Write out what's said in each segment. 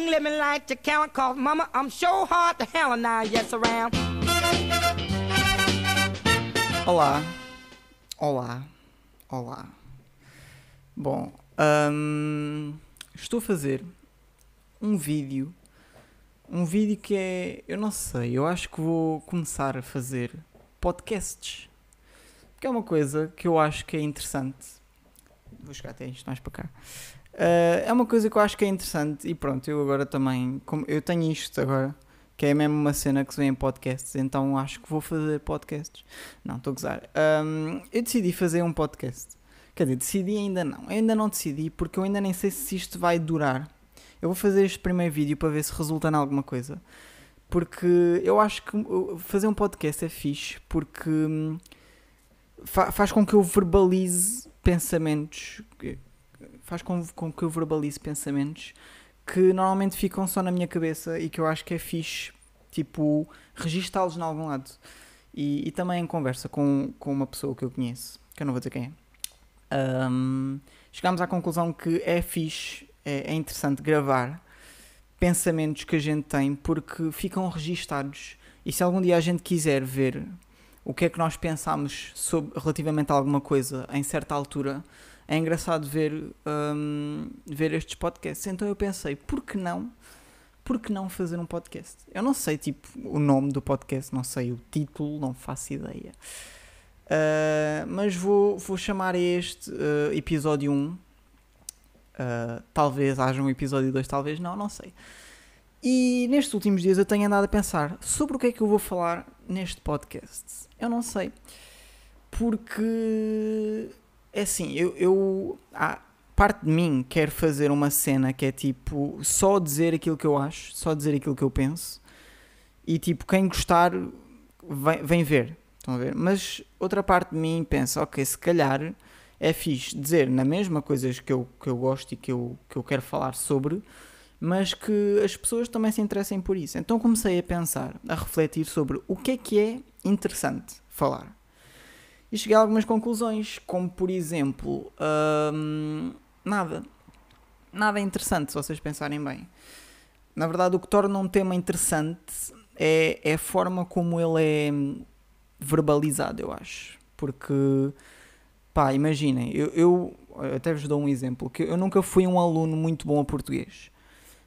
ain't living like cause mama, I'm so hard to hell now, yes around. Olá, olá, olá. Bom, hum, estou a fazer um vídeo, um vídeo que é, eu não sei, eu acho que vou começar a fazer podcasts, que é uma coisa que eu acho que é interessante. Vou chegar até isto mais para cá. Uh, é uma coisa que eu acho que é interessante e pronto, eu agora também, como eu tenho isto agora, que é mesmo uma cena que se vê em podcasts, então acho que vou fazer podcasts. Não, estou a gozar. Um, eu decidi fazer um podcast. Quer dizer, decidi ainda não. Eu ainda não decidi porque eu ainda nem sei se isto vai durar. Eu vou fazer este primeiro vídeo para ver se resulta em alguma coisa. Porque eu acho que fazer um podcast é fixe porque hum, fa faz com que eu verbalize pensamentos. Faz com, com que eu verbalize pensamentos que normalmente ficam só na minha cabeça e que eu acho que é fixe, tipo, registá-los em algum lado. E, e, também em conversa com, com uma pessoa que eu conheço, que eu não vou dizer quem é, um, chegámos à conclusão que é fixe, é, é interessante gravar pensamentos que a gente tem porque ficam registados. E se algum dia a gente quiser ver o que é que nós pensamos sobre, relativamente a alguma coisa em certa altura, é engraçado ver, um, ver estes podcasts. Então eu pensei, por que não? Por que não fazer um podcast? Eu não sei, tipo, o nome do podcast, não sei o título, não faço ideia. Uh, mas vou, vou chamar este uh, episódio 1. Uh, talvez haja um episódio 2, talvez não, não sei. E nestes últimos dias eu tenho andado a pensar sobre o que é que eu vou falar neste podcast. Eu não sei. Porque é assim, eu, eu ah, parte de mim quer fazer uma cena que é tipo só dizer aquilo que eu acho, só dizer aquilo que eu penso e tipo quem gostar vem, vem ver, estão a ver? Mas outra parte de mim pensa, ok, se calhar é fixe dizer na mesma coisas que eu, que eu gosto e que eu, que eu quero falar sobre, mas que as pessoas também se interessem por isso. Então comecei a pensar, a refletir sobre o que é que é interessante falar e cheguei a algumas conclusões, como por exemplo, hum, nada. Nada é interessante, se vocês pensarem bem. Na verdade, o que torna um tema interessante é, é a forma como ele é verbalizado, eu acho. Porque, pá, imaginem, eu, eu até vos dou um exemplo, que eu nunca fui um aluno muito bom a português.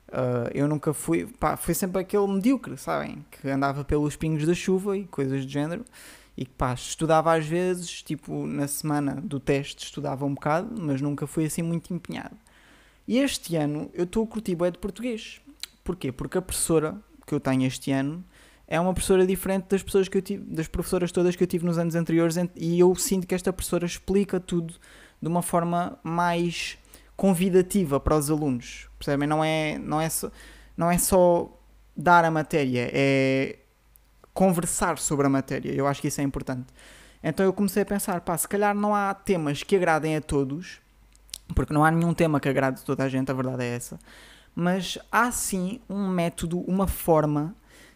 Uh, eu nunca fui, pá, fui sempre aquele medíocre, sabem? Que andava pelos pingos da chuva e coisas do género e que pá, estudava às vezes, tipo na semana do teste estudava um bocado, mas nunca fui assim muito empenhado. E este ano eu estou a curtir de português. Porquê? Porque a professora que eu tenho este ano é uma professora diferente das pessoas que eu tive, das professoras todas que eu tive nos anos anteriores e eu sinto que esta professora explica tudo de uma forma mais convidativa para os alunos. Percebem? Não é, não é, só, não é só dar a matéria, é conversar sobre a matéria. Eu acho que isso é importante. Então eu comecei a pensar, pá, se calhar não há temas que agradem a todos, porque não há nenhum tema que agrade toda a gente, a verdade é essa. Mas há sim um método, uma forma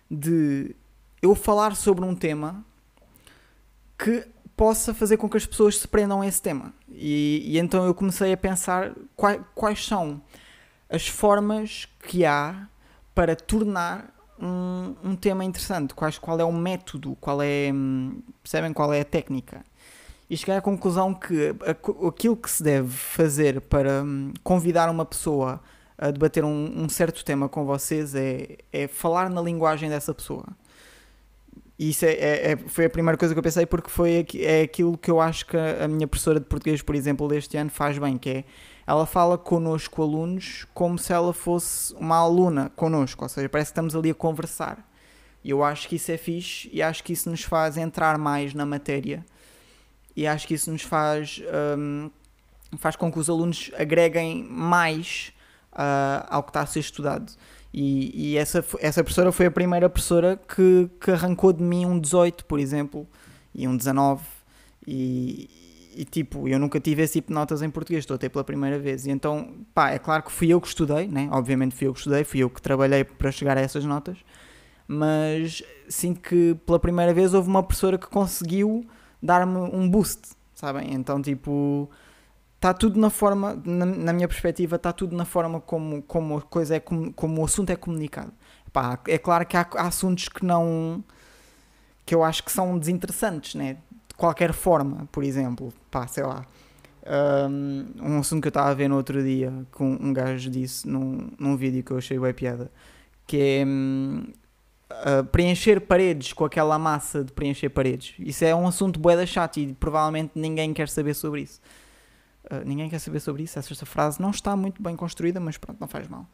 de eu falar sobre um tema que possa fazer com que as pessoas se prendam a esse tema. E, e então eu comecei a pensar quais, quais são as formas que há para tornar um, um tema interessante, quais, qual é o método, qual é, hum, percebem qual é a técnica. E cheguei à conclusão que aquilo que se deve fazer para hum, convidar uma pessoa a debater um, um certo tema com vocês é, é falar na linguagem dessa pessoa. E isso é, é, é, foi a primeira coisa que eu pensei porque foi é aquilo que eu acho que a minha professora de português, por exemplo, deste ano faz bem, que é ela fala connosco, alunos, como se ela fosse uma aluna connosco, ou seja, parece que estamos ali a conversar. E eu acho que isso é fixe e acho que isso nos faz entrar mais na matéria e acho que isso nos faz, um, faz com que os alunos agreguem mais uh, ao que está a ser estudado. E, e, essa, essa professora foi a primeira professora que, que arrancou de mim um 18, por exemplo, e um 19. E, e tipo, eu nunca tive esse tipo de notas em português, estou a ter pela primeira vez. E então, pá, é claro que fui eu que estudei, né? Obviamente fui eu que estudei, fui eu que trabalhei para chegar a essas notas, mas sinto que pela primeira vez houve uma professora que conseguiu dar-me um boost, sabem? Então, tipo, está tudo na forma, na, na minha perspectiva, está tudo na forma como, como a coisa é, como, como o assunto é comunicado. Pá, é claro que há, há assuntos que não que eu acho que são desinteressantes, né? De qualquer forma, por exemplo, pá, sei lá. Um, um assunto que eu estava a ver no outro dia, que um, um gajo disse num, num vídeo que eu achei bem piada, que é hum, uh, preencher paredes com aquela massa de preencher paredes. Isso é um assunto bué da chato e provavelmente ninguém quer saber sobre isso. Uh, ninguém quer saber sobre isso. Essa frase não está muito bem construída, mas pronto, não faz mal.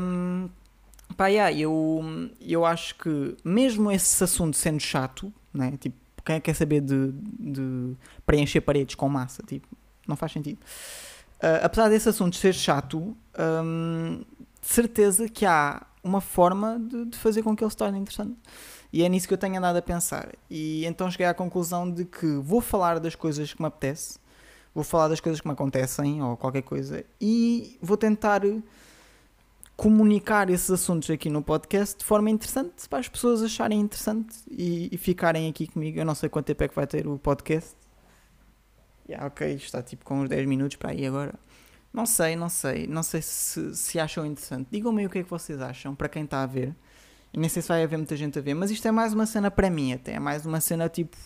Um, pá, yeah, eu, eu acho que mesmo esse assunto sendo chato, né, tipo, quem que quer saber de, de preencher paredes com massa? Tipo, não faz sentido. Uh, apesar desse assunto ser chato, um, de certeza que há uma forma de, de, fazer com que ele se torne interessante. E é nisso que eu tenho andado a pensar. E então cheguei à conclusão de que vou falar das coisas que me apetece, vou falar das coisas que me acontecem ou qualquer coisa, e vou tentar comunicar esses assuntos aqui no podcast de forma interessante para as pessoas acharem interessante e, e ficarem aqui comigo. Eu não sei quanto tempo é que vai ter o podcast. Yeah, ok, está tipo com uns 10 minutos para aí agora. Não sei, não sei. Não sei se, se acham interessante. Digam-me o que é que vocês acham, para quem está a ver. Nem sei se vai haver muita gente a ver, mas isto é mais uma cena para mim até. É mais uma cena tipo.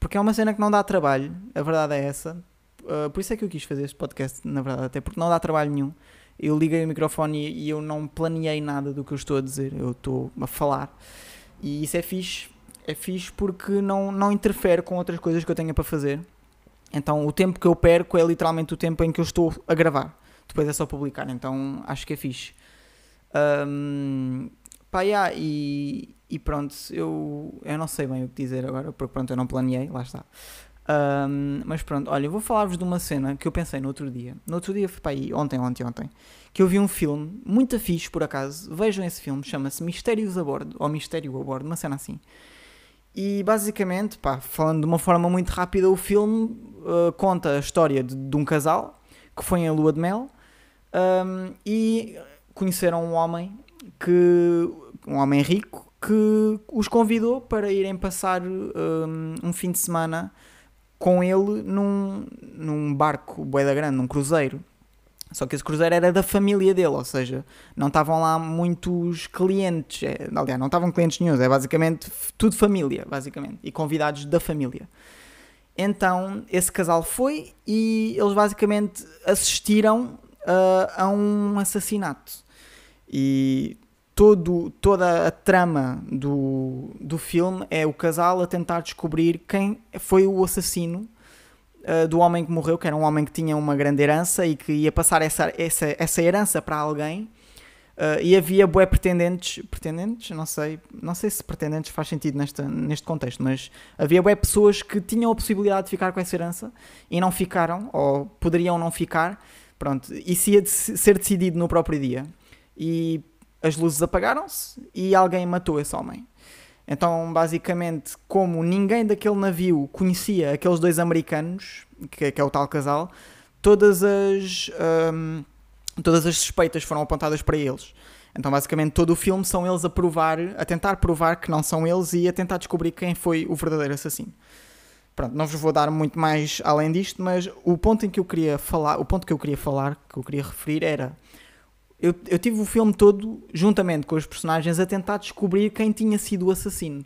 Porque é uma cena que não dá trabalho, a verdade é essa. Uh, por isso é que eu quis fazer este podcast, na verdade, até porque não dá trabalho nenhum eu liguei o microfone e, e eu não planeei nada do que eu estou a dizer, eu estou a falar. E isso é fixe, é fixe porque não, não interfere com outras coisas que eu tenha para fazer. Então o tempo que eu perco é literalmente o tempo em que eu estou a gravar. Depois é só publicar, então acho que é fixe. Um, pá, yeah, e, e pronto, eu, eu não sei bem o que dizer agora, porque pronto, eu não planeei, lá está. Um, mas pronto, olha, eu vou falar-vos de uma cena que eu pensei no outro dia. No outro dia, foi para aí, ontem, ontem, ontem, que eu vi um filme, muito fixe por acaso. Vejam esse filme, chama-se Mistérios a Bordo, ou Mistério a Bordo, uma cena assim. E basicamente, pá, falando de uma forma muito rápida, o filme uh, conta a história de, de, um casal que foi em lua de mel um, e conheceram um homem que. um homem rico que os convidou para irem passar um, um fim de semana com ele num, num barco boeda grande, num cruzeiro. Só que esse cruzeiro era da família dele, ou seja, não estavam lá muitos clientes. É, aliás, não estavam clientes nenhum, é basicamente tudo família, basicamente, e convidados da família. Então, esse casal foi e eles basicamente assistiram uh, a um assassinato. E todo, toda a trama do, do filme é o casal a tentar descobrir quem foi o assassino uh, do homem que morreu, que era um homem que tinha uma grande herança e que ia passar essa, essa, essa herança para alguém. Uh, e havia bué pretendentes, pretendentes, não sei, não sei se pretendentes faz sentido nesta, neste contexto, mas havia bué pessoas que tinham a possibilidade de ficar com essa herança e não ficaram, ou poderiam não ficar, pronto, isso ia de ser decidido no próprio dia. E as luzes apagaram-se e alguém matou esse homem. Então, basicamente, como ninguém daquele navio conhecia aqueles dois americanos, que, que é o tal casal, todas as, um, todas as suspeitas foram apontadas para eles. Então, basicamente, todo o filme são eles a provar, a tentar provar que não são eles e a tentar descobrir quem foi o verdadeiro assassino. Pronto, não vos vou dar muito mais além disto, mas o ponto em que eu queria falar, o ponto que eu queria falar, que eu queria referir era eu, eu tive o filme todo, juntamente com os personagens, a tentar descobrir quem tinha sido o assassino.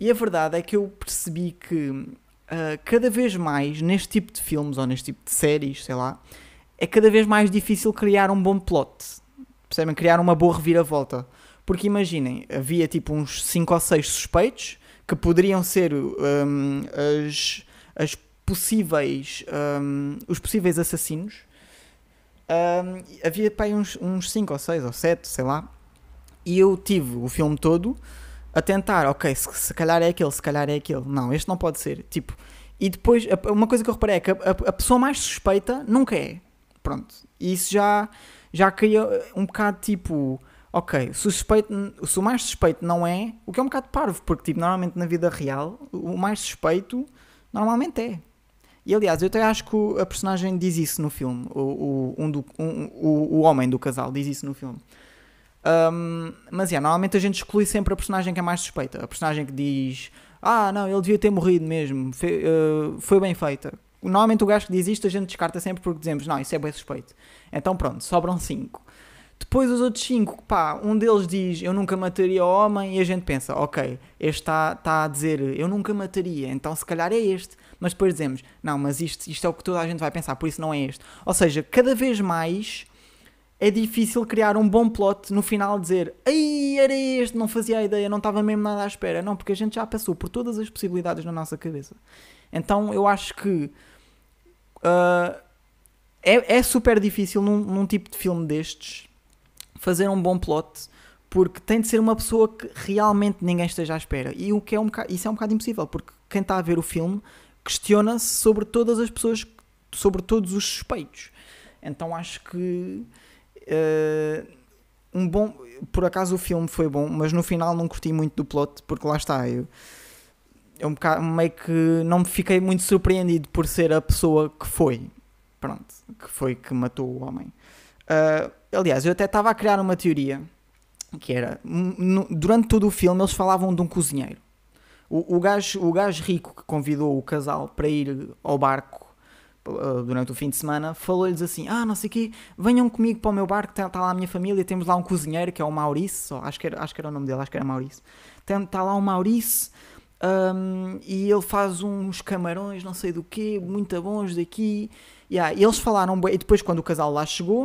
E a verdade é que eu percebi que uh, cada vez mais, neste tipo de filmes ou neste tipo de séries, sei lá, é cada vez mais difícil criar um bom plot. Percebem? Criar uma boa reviravolta. Porque imaginem, havia tipo uns 5 ou 6 suspeitos que poderiam ser um, as, as possíveis, um, os possíveis assassinos um, havia pá, uns 5 ou 6 ou 7, sei lá. E eu tive o filme todo a tentar, ok, se, se calhar é aquele, se calhar é aquele. Não, este não pode ser. Tipo, e depois, uma coisa que eu reparei é que a, a, a pessoa mais suspeita nunca é. Pronto. E isso já, já cria um bocado tipo, ok, se o, suspeito, se o mais suspeito não é, o que é um bocado parvo, porque tipo, normalmente na vida real, o mais suspeito normalmente é. E aliás, eu até acho que a personagem diz isso no filme. O, o, um do, um, o, o homem do casal diz isso no filme. Um, mas yeah, normalmente a gente exclui sempre a personagem que é mais suspeita. A personagem que diz: Ah, não, ele devia ter morrido mesmo, foi, uh, foi bem feita. normalmente o gajo que diz isto a gente descarta sempre porque dizemos, não, isso é bem suspeito. Então pronto, sobram 5. Depois os outros 5, pá, um deles diz eu nunca mataria o homem e a gente pensa, ok, este está tá a dizer eu nunca mataria, então se calhar é este. Mas depois dizemos, não, mas isto, isto é o que toda a gente vai pensar, por isso não é este. Ou seja, cada vez mais é difícil criar um bom plot no final dizer ai era este, não fazia ideia, não estava mesmo nada à espera. Não, porque a gente já passou por todas as possibilidades na nossa cabeça. Então eu acho que uh, é, é super difícil num, num tipo de filme destes fazer um bom plot porque tem de ser uma pessoa que realmente ninguém esteja à espera. E o que é um bocado, isso é um bocado impossível, porque quem está a ver o filme questiona-se sobre todas as pessoas, sobre todos os suspeitos. Então acho que uh, um bom. Por acaso o filme foi bom, mas no final não curti muito do plot, porque lá está, eu, eu um bocado, meio que não me fiquei muito surpreendido por ser a pessoa que foi. Pronto, que foi que matou o homem. Uh, aliás, eu até estava a criar uma teoria que era durante todo o filme eles falavam de um cozinheiro. O, o, gajo, o gajo rico que convidou o casal para ir ao barco uh, durante o fim de semana falou-lhes assim: Ah, não sei o quê, venham comigo para o meu barco, está tá lá a minha família. Temos lá um cozinheiro que é o Maurício, acho que, era, acho que era o nome dele, acho que era Maurício. Está lá o Maurício um, e ele faz uns camarões, não sei do quê, muito bons daqui. Yeah, e eles falaram, e depois quando o casal lá chegou,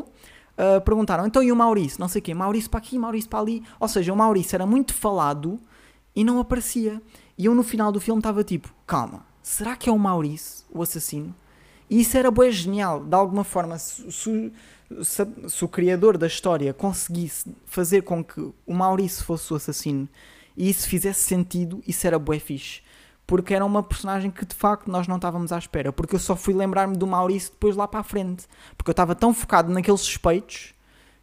uh, perguntaram, então e o Maurício? Não sei o quê, Maurício para aqui, Maurício para ali. Ou seja, o Maurício era muito falado e não aparecia. E eu no final do filme estava tipo, calma, será que é o Maurício, o assassino? E isso era bem genial, de alguma forma, se, se, se, se o criador da história conseguisse fazer com que o Maurício fosse o assassino e isso fizesse sentido, isso era bué fixe. Porque era uma personagem que de facto nós não estávamos à espera. Porque eu só fui lembrar-me do Maurício depois lá para a frente. Porque eu estava tão focado naqueles suspeitos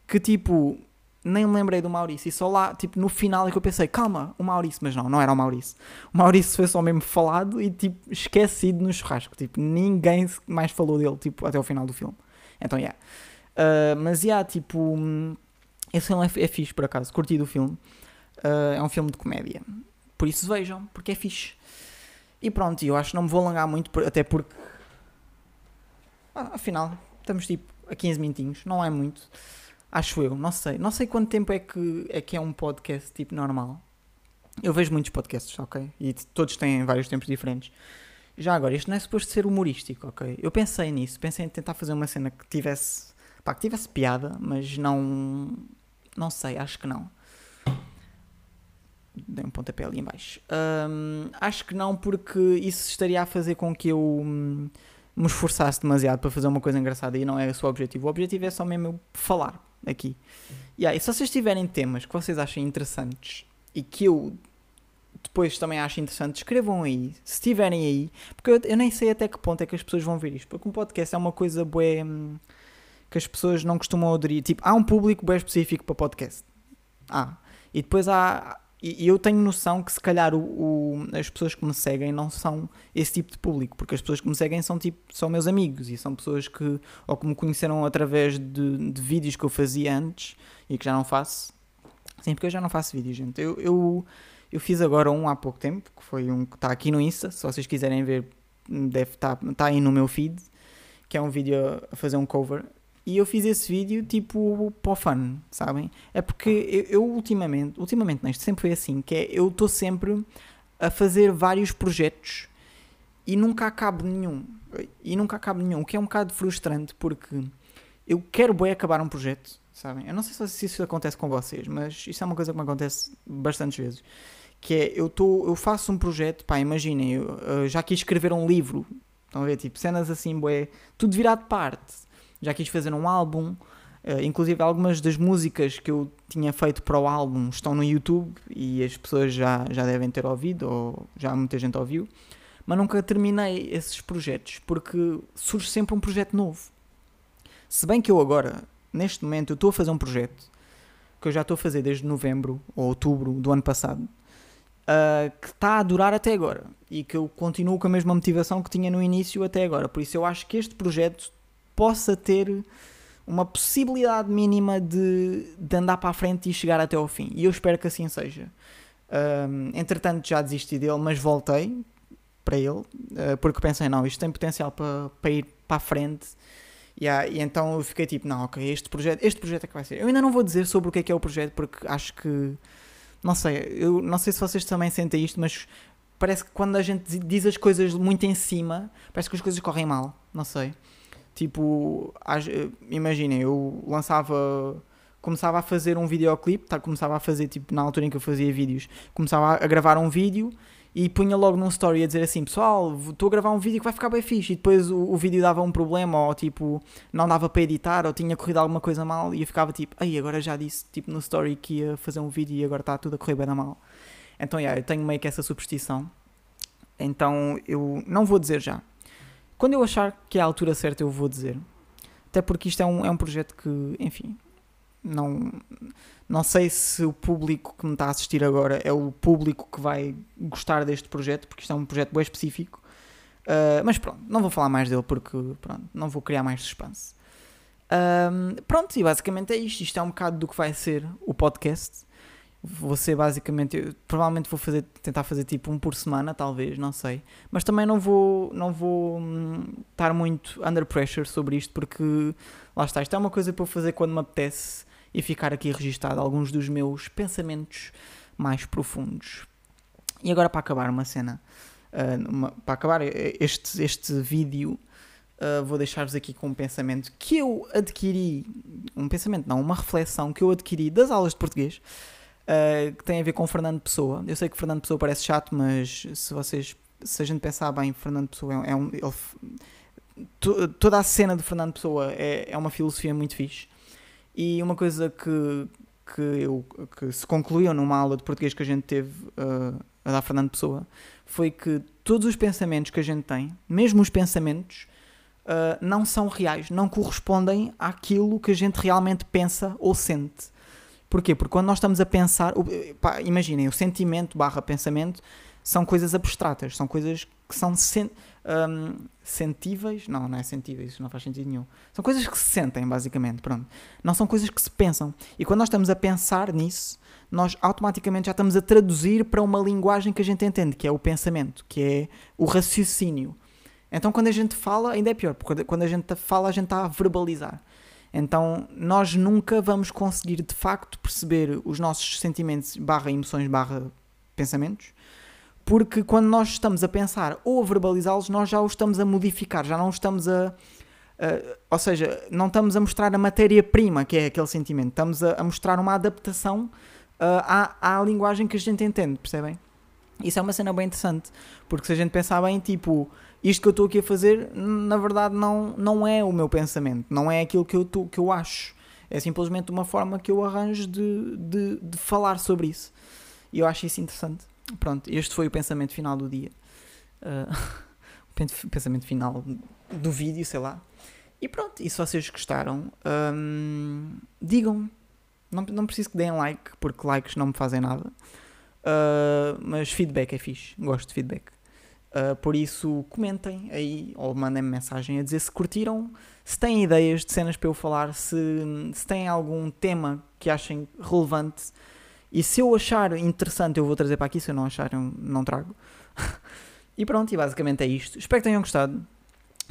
que tipo, nem me lembrei do Maurício. E só lá, tipo, no final é que eu pensei, calma, o Maurício. Mas não, não era o Maurício. O Maurício foi só mesmo falado e tipo, esquecido no churrasco. Tipo, ninguém mais falou dele, tipo, até o final do filme. Então, yeah. Uh, mas, yeah, tipo, esse filme é, é fixe, por acaso. Curti do filme. Uh, é um filme de comédia. Por isso vejam, porque é fixe. E pronto, eu acho que não me vou alongar muito, até porque. Ah, afinal, estamos tipo a 15 minutinhos, não é muito. Acho eu, não sei. Não sei quanto tempo é que é, que é um podcast tipo normal. Eu vejo muitos podcasts, ok? E todos têm vários tempos diferentes. Já agora, isto não é suposto ser humorístico, ok? Eu pensei nisso, pensei em tentar fazer uma cena que tivesse. Pá, que tivesse piada, mas não. Não sei, acho que não dei um pontapé ali em baixo. Um, acho que não, porque isso estaria a fazer com que eu hum, me esforçasse demasiado para fazer uma coisa engraçada e não é o seu objetivo. O objetivo é só mesmo eu falar aqui. Yeah, e se vocês tiverem temas que vocês achem interessantes e que eu depois também acho interessante, escrevam aí, se estiverem aí, porque eu, eu, nem sei até que ponto é que as pessoas vão ver isto, porque um podcast é uma coisa bué, hum, que as pessoas não costumam aderir. Tipo, há um público bem específico para podcast. Ah, e depois há, e, eu tenho noção que se calhar o, o, as pessoas que me seguem não são esse tipo de público, porque as pessoas que me seguem são tipo são meus amigos e são pessoas que ou que me conheceram através de, de vídeos que eu fazia antes e que já não faço. Sim, porque eu já não faço vídeos, gente. Eu, eu, eu fiz agora um há pouco tempo, que foi um que está aqui no Insta, se vocês quiserem ver, deve estar tá, tá aí no meu feed, que é um vídeo a fazer um cover e eu fiz esse vídeo tipo para o fun, sabem? É porque eu, eu ultimamente, ultimamente isto sempre foi assim, que é eu estou sempre a fazer vários projetos e nunca acabo nenhum. E nunca acabo nenhum, o que é um bocado frustrante porque eu quero bem acabar um projeto, sabem? Eu não sei se isso acontece com vocês, mas isso é uma coisa que me acontece bastantes vezes. Que é, eu, tô, eu faço um projeto, pá, imaginem, eu, eu já quis escrever um livro, estão a ver, tipo, cenas assim, bué, tudo virado de parte já quis fazer um álbum. Uh, inclusive algumas das músicas que eu tinha feito para o álbum estão no YouTube e as pessoas já, já devem ter ouvido, ou já muita gente ouviu, mas nunca terminei esses projetos porque surge sempre um projeto novo. Se bem que eu agora, neste momento, estou a fazer um projeto que eu já estou a fazer desde novembro ou outubro do ano passado, uh, que está a durar até agora e que eu continuo com a mesma motivação que tinha no início até agora. Por isso eu acho que este projeto possa ter uma possibilidade mínima de, de andar para a frente e chegar até ao fim. E eu espero que assim seja. Um, entretanto, já desisti dele, mas voltei para ele, uh, porque pensei, não, isto tem potencial para, para ir para a frente. Yeah, e então eu fiquei tipo, não, ok, este projeto, este projeto é que vai ser. Eu ainda não vou dizer sobre o que é que é o projeto, porque acho que. Não sei, eu não sei se vocês também sentem isto, mas parece que quando a gente diz as coisas muito em cima, parece que as coisas correm mal. Não sei. Tipo, imaginem, eu lançava começava a fazer um videoclipe, tá, começava a fazer, tipo, na altura em que eu fazia vídeos, começava a gravar um vídeo e punha logo num story a dizer assim, pessoal, estou a gravar um vídeo que vai ficar bem fixe, e depois o, o, vídeo dava um problema, ou tipo, não dava para editar, ou tinha corrido alguma coisa mal, e eu ficava tipo, aí agora já disse, tipo, no story que ia fazer um vídeo e agora está tudo a correr bem da mal. Então, yeah, eu tenho meio que essa superstição. Então, eu não vou dizer já. Quando eu achar que é a altura certa, eu vou dizer. Até porque isto é um, é um projeto que, enfim, não, não sei se o público que me está a assistir agora é o público que vai gostar deste projeto, porque isto é um projeto bem específico. Uh, mas pronto, não vou falar mais dele porque pronto, não vou criar mais suspense. Uh, pronto, e basicamente é isto. Isto é um bocado do que vai ser o podcast. Ser basicamente, provavelmente vou fazer, tentar fazer tipo um por semana, talvez, não sei. Mas também não vou, não vou hum, estar muito under pressure sobre isto porque lá está, isto é uma coisa para eu fazer quando me apetece e ficar aqui registado alguns dos meus pensamentos mais profundos. E agora para acabar uma cena, uh, uma, para acabar este, este vídeo, uh, vou deixar-vos aqui com um pensamento que eu adquiri, um pensamento não, uma reflexão que eu adquiri das aulas de português, uh, que tem a ver com Fernando Pessoa. Eu sei que Fernando Pessoa parece chato, mas se vocês, se a gente pensar bem, Fernando Pessoa é, é um... Ele, toda a cena de Fernando Pessoa é, é uma filosofia muito fixe. E uma coisa que, que, eu, que se concluiu numa aula de português que a gente teve uh, a dar Fernando Pessoa foi que todos os pensamentos que a gente tem, mesmo os pensamentos, uh, não são reais, não correspondem àquilo que a gente realmente pensa ou sente. Porquê? Porque quando nós estamos a pensar, pá, imaginem, o sentimento barra pensamento são coisas abstratas, são coisas que são sen um, sentíveis. Não, não é sentíveis, isso não faz sentido nenhum. São coisas que se sentem, basicamente. Pronto. Não são coisas que se pensam. E quando nós estamos a pensar nisso, nós automaticamente já estamos a traduzir para uma linguagem que a gente entende, que é o pensamento, que é o raciocínio. Então, quando a gente fala, ainda é pior, porque quando a gente fala, a gente está a verbalizar. Então, nós nunca vamos conseguir de facto perceber os nossos sentimentos, barra emoções, barra pensamentos, porque quando nós estamos a pensar ou a verbalizá-los, nós já os estamos a modificar, já não estamos a. ou seja, não estamos a mostrar a matéria-prima, que é aquele sentimento, estamos a, a mostrar uma adaptação uh, à, à linguagem que a gente entende, percebem? Isso é uma cena bem interessante, porque se a gente pensar bem, tipo, isto que eu estou aqui a fazer, na verdade, não, não é o meu pensamento, não é aquilo que eu, tô, que eu acho. É simplesmente uma forma que eu arranjo de, de, de falar sobre isso. E eu acho isso interessante. Pronto, este foi o pensamento final do dia. Uh, pensamento final do vídeo, sei lá. E pronto, e se vocês gostaram, um, digam. Não, não preciso que deem like, porque likes não me fazem nada. Uh, mas feedback é fixe, gosto de feedback. Uh, por isso, comentem aí ou mandem-me mensagem a dizer se curtiram, se têm ideias de cenas para eu falar, se, se têm algum tema que achem relevante e se eu achar interessante, eu vou trazer para aqui. Se eu não achar, eu não trago. e pronto, e basicamente é isto. Espero que tenham gostado.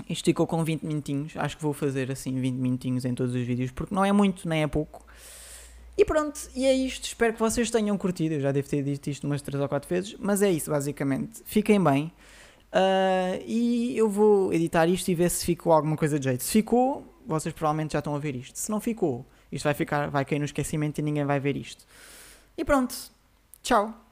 Isto ficou com 20 minutinhos. Acho que vou fazer assim 20 minutinhos em todos os vídeos, porque não é muito, nem é pouco. E pronto, e é isto. Espero que vocês tenham curtido. Eu já devo ter dito isto umas 3 ou 4 vezes, mas é isso, basicamente. Fiquem bem. Uh, e eu vou editar isto e ver se ficou alguma coisa de jeito. Se ficou, vocês provavelmente já estão a ver isto. Se não ficou, isto vai ficar, vai cair no esquecimento e ninguém vai ver isto. E pronto. Tchau.